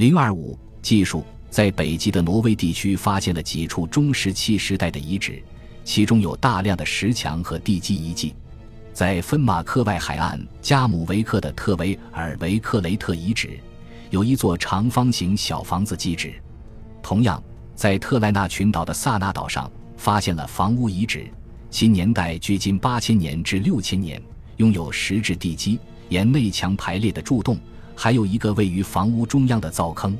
零二五技术在北极的挪威地区发现了几处中石器时代的遗址，其中有大量的石墙和地基遗迹。在芬马克外海岸加姆维克的特维尔维克雷特遗址，有一座长方形小房子基址。同样，在特莱纳群岛的萨那岛上发现了房屋遗址，其年代距今八千年至六千年，拥有石质地基、沿内墙排列的柱洞。还有一个位于房屋中央的灶坑，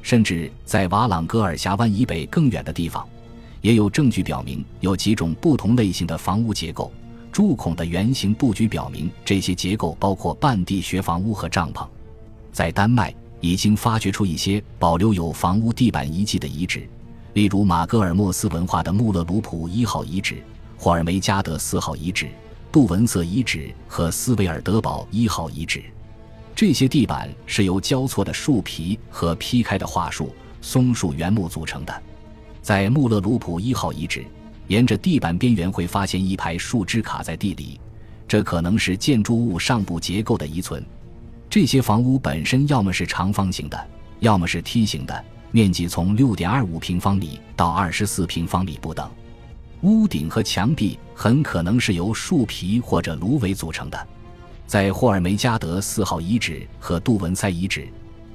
甚至在瓦朗戈尔峡湾以北更远的地方，也有证据表明有几种不同类型的房屋结构。柱孔的圆形布局表明，这些结构包括半地穴房屋和帐篷。在丹麦，已经发掘出一些保留有房屋地板遗迹的遗址，例如马格尔莫斯文化的穆勒鲁普一号遗址、霍尔梅加德四号遗址、杜文瑟遗址和斯维尔德堡一号遗址。这些地板是由交错的树皮和劈开的桦树、松树原木组成的。在穆勒鲁普一号遗址，沿着地板边缘会发现一排树枝卡在地里，这可能是建筑物上部结构的遗存。这些房屋本身要么是长方形的，要么是梯形的，面积从六点二五平方米到二十四平方米不等。屋顶和墙壁很可能是由树皮或者芦苇组成的。在霍尔梅加德四号遗址和杜文塞遗址，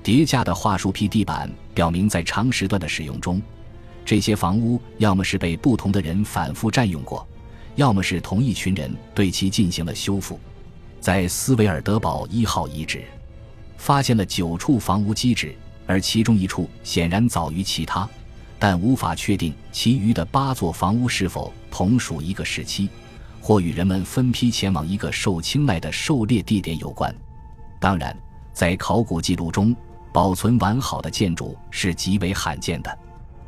叠加的桦树皮地板表明，在长时段的使用中，这些房屋要么是被不同的人反复占用过，要么是同一群人对其进行了修复。在斯维尔德堡一号遗址，发现了九处房屋基址，而其中一处显然早于其他，但无法确定其余的八座房屋是否同属一个时期。或与人们分批前往一个受青睐的狩猎地点有关。当然，在考古记录中，保存完好的建筑是极为罕见的。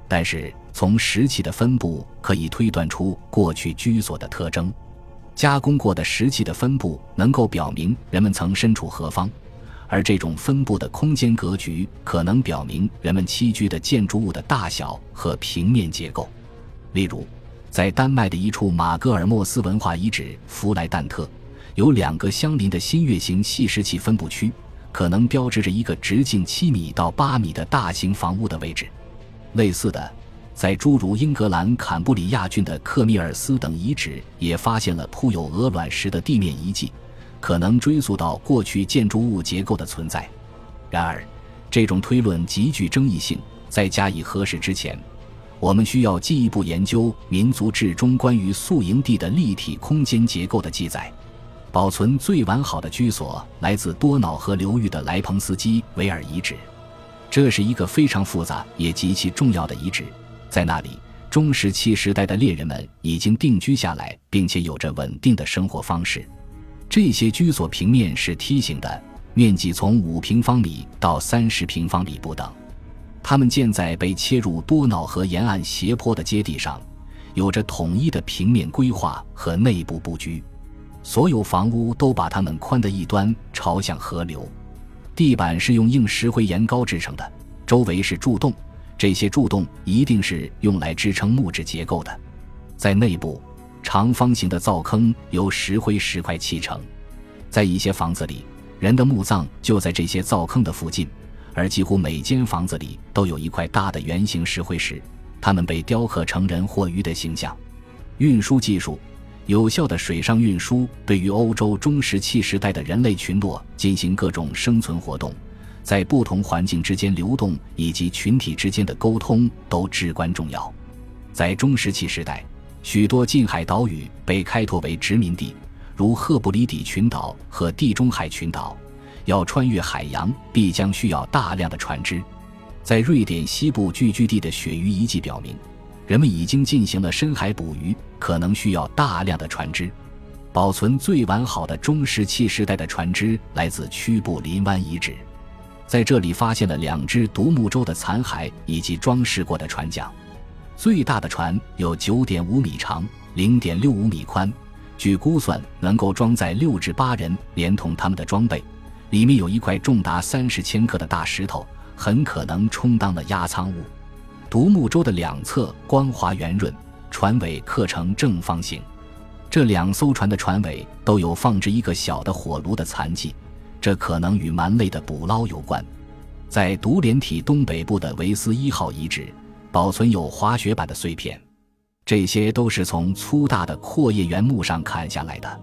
但是，从石器的分布可以推断出过去居所的特征。加工过的石器的分布能够表明人们曾身处何方，而这种分布的空间格局可能表明人们栖居的建筑物的大小和平面结构。例如。在丹麦的一处马格尔莫斯文化遗址弗莱旦特，有两个相邻的新月形细石器分布区，可能标志着一个直径七米到八米的大型房屋的位置。类似的，在诸如英格兰坎布里亚郡的克米尔斯等遗址也发现了铺有鹅卵石的地面遗迹，可能追溯到过去建筑物结构的存在。然而，这种推论极具争议性，在加以核实之前。我们需要进一步研究民族志中关于宿营地的立体空间结构的记载。保存最完好的居所来自多瑙河流域的莱彭斯基维尔遗址，这是一个非常复杂也极其重要的遗址。在那里，中石器时代的猎人们已经定居下来，并且有着稳定的生活方式。这些居所平面是梯形的，面积从五平方米到三十平方米不等。它们建在被切入多瑙河沿岸斜坡的阶地上，有着统一的平面规划和内部布局。所有房屋都把它们宽的一端朝向河流。地板是用硬石灰岩膏制成的，周围是柱洞，这些柱洞一定是用来支撑木质结构的。在内部，长方形的灶坑由石灰石块砌成。在一些房子里，人的墓葬就在这些灶坑的附近。而几乎每间房子里都有一块大的圆形石灰石，它们被雕刻成人或鱼的形象。运输技术，有效的水上运输对于欧洲中石器时代的人类群落进行各种生存活动，在不同环境之间流动以及群体之间的沟通都至关重要。在中石器时代，许多近海岛屿被开拓为殖民地，如赫布里底群岛和地中海群岛。要穿越海洋，必将需要大量的船只。在瑞典西部聚居地的鳕鱼遗迹表明，人们已经进行了深海捕鱼，可能需要大量的船只。保存最完好的中石器时代的船只来自屈布林湾遗址，在这里发现了两只独木舟的残骸以及装饰过的船桨。最大的船有九点五米长，零点六五米宽，据估算能够装载六至八人，连同他们的装备。里面有一块重达三十千克的大石头，很可能充当了压舱物。独木舟的两侧光滑圆润，船尾刻成正方形。这两艘船的船尾都有放置一个小的火炉的残迹，这可能与蛮类的捕捞有关。在独联体东北部的维斯一号遗址，保存有滑雪板的碎片，这些都是从粗大的阔叶原木上砍下来的，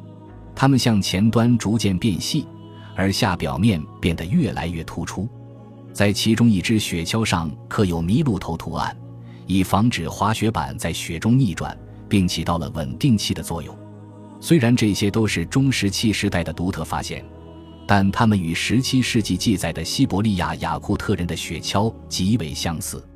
它们向前端逐渐变细，而下表面变得越来越突出。在其中一只雪橇上刻有麋鹿头图案，以防止滑雪板在雪中逆转，并起到了稳定器的作用。虽然这些都是中石器时代的独特发现。但它们与17世纪记载的西伯利亚雅库特人的雪橇极为相似。